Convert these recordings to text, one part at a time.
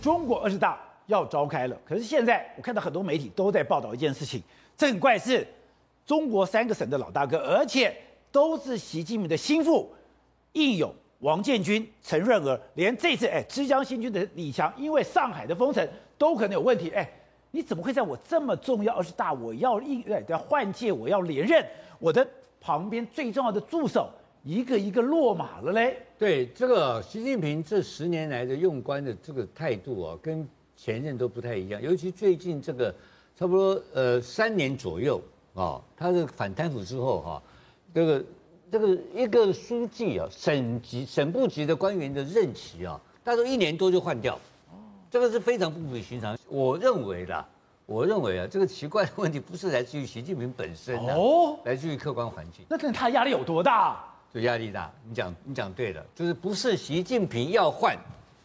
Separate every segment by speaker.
Speaker 1: 中国二十大要召开了，可是现在我看到很多媒体都在报道一件事情，这很怪是，中国三个省的老大哥，而且都是习近平的心腹，应勇、王建军、陈润儿，连这次哎，浙江新军的李强，因为上海的封城都可能有问题，哎，你怎么会在我这么重要二十大，我要应对要换届，我要连任，我的旁边最重要的助手一个一个落马了嘞？
Speaker 2: 对这个习近平这十年来的用官的这个态度啊，跟前任都不太一样，尤其最近这个差不多呃三年左右啊，他这个反贪腐之后哈，这个这个一个书记啊，省级省部级的官员的任期啊，大概一年多就换掉，这个是非常不比寻常。我认为啦，我认为啊，这个奇怪的问题不是来自于习近平本身啊，哦，来自于客观环境。
Speaker 1: 那看他压力有多大？
Speaker 2: 就压力大，你讲你讲对了，就是不是习近平要换，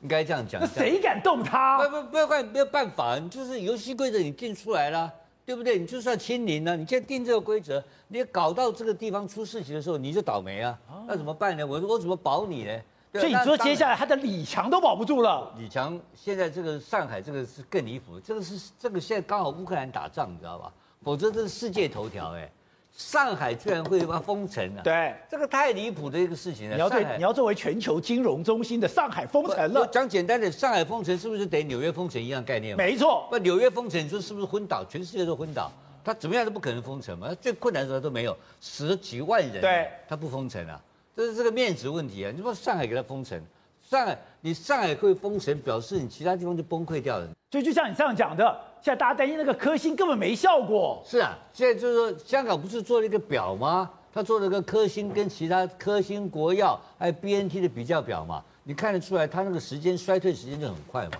Speaker 2: 应该这样讲。
Speaker 1: 那谁敢动他？
Speaker 2: 不不不要换，没有办法，你就是游戏规则你定出来了，对不对？你就是要清零了，你现在定这个规则，你搞到这个地方出事情的时候，你就倒霉啊。那怎么办呢？我我怎么保你呢？
Speaker 1: 所以你说接下来他的李强都保不住了。
Speaker 2: 李强现在这个上海这个是更离谱，这个是这个现在刚好乌克兰打仗，你知道吧？否则这是世界头条哎。上海居然会要封城了？
Speaker 1: 对，
Speaker 2: 这个太离谱的一个事情了。
Speaker 1: 你要对，你要作为全球金融中心的上海封城了。
Speaker 2: 讲简单的，上海封城是不是等于纽约封城一样概念？
Speaker 1: 没错。
Speaker 2: 那，纽约封城，你说是不是昏倒？全世界都昏倒，他怎么样都不可能封城嘛。最困难的时候都没有，死了几万人，
Speaker 1: 对，他
Speaker 2: 不封城啊，这是这个面子问题啊。你说上海给他封城，上海你上海会封城，表示你其他地方就崩溃掉了。
Speaker 1: 所以就像你这样讲的。现在大家担心那个科兴根本没效果。
Speaker 2: 是啊，现在就是说，香港不是做了一个表吗？他做了个科兴跟其他科兴国药还有 BNT 的比较表嘛，你看得出来，他那个时间衰退时间就很快嘛。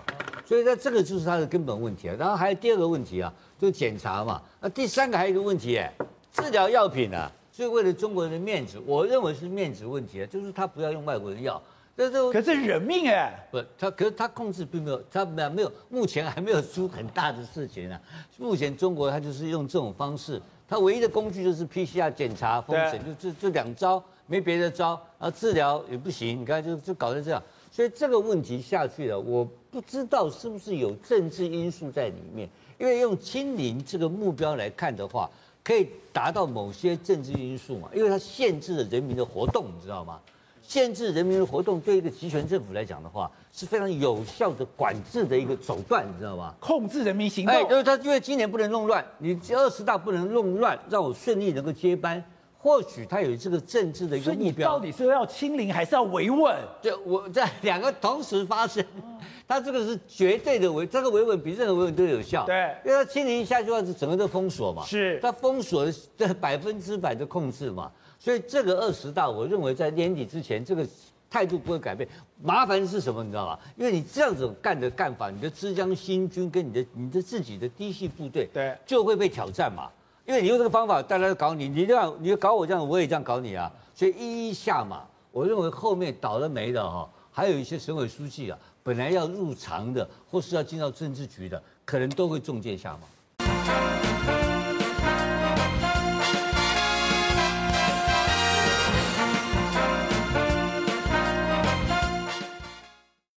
Speaker 2: 所以在这个就是他的根本问题啊。然后还有第二个问题啊，就是检查嘛。那第三个还有一个问题，哎，治疗药品啊，所以为了中国人的面子，我认为是面子问题啊，就是他不要用外国人药。
Speaker 1: 这这可是人命哎！
Speaker 2: 不，他可是他控制并没有，他没有没有，目前还没有出很大的事情啊。目前中国他就是用这种方式，他唯一的工具就是 PCR 检查封城，就这这两招，没别的招。然后治疗也不行，你看就就搞成这样。所以这个问题下去了，我不知道是不是有政治因素在里面。因为用清零这个目标来看的话，可以达到某些政治因素嘛，因为它限制了人民的活动，你知道吗？限制人民的活动，对一个集权政府来讲的话，是非常有效的管制的一个手段，你知道吗？
Speaker 1: 控制人民行动。哎，
Speaker 2: 就是他，因为今年不能弄乱，你二十大不能弄乱，让我顺利能够接班。或许他有这个政治的一个目标。所以你
Speaker 1: 到底是要清零还是要维稳？
Speaker 2: 对，我在两个同时发生，他这个是绝对的维，这个维稳比任何维稳都有效。
Speaker 1: 对，
Speaker 2: 因为他清零一下去的话，是整个都封锁嘛。
Speaker 1: 是，
Speaker 2: 他封锁的百分之百的控制嘛。所以这个二十大，我认为在年底之前，这个态度不会改变。麻烦是什么，你知道吗？因为你这样子干的干法，你的浙江新军跟你的你的自己的嫡系部队，
Speaker 1: 对，
Speaker 2: 就会被挑战嘛。因为你用这个方法，大家都搞你，你这样，你搞我这样，我也这样搞你啊。所以一一下马，我认为后面倒了霉的哈，还有一些省委书记啊，本来要入常的，或是要进到政治局的，可能都会中箭下马。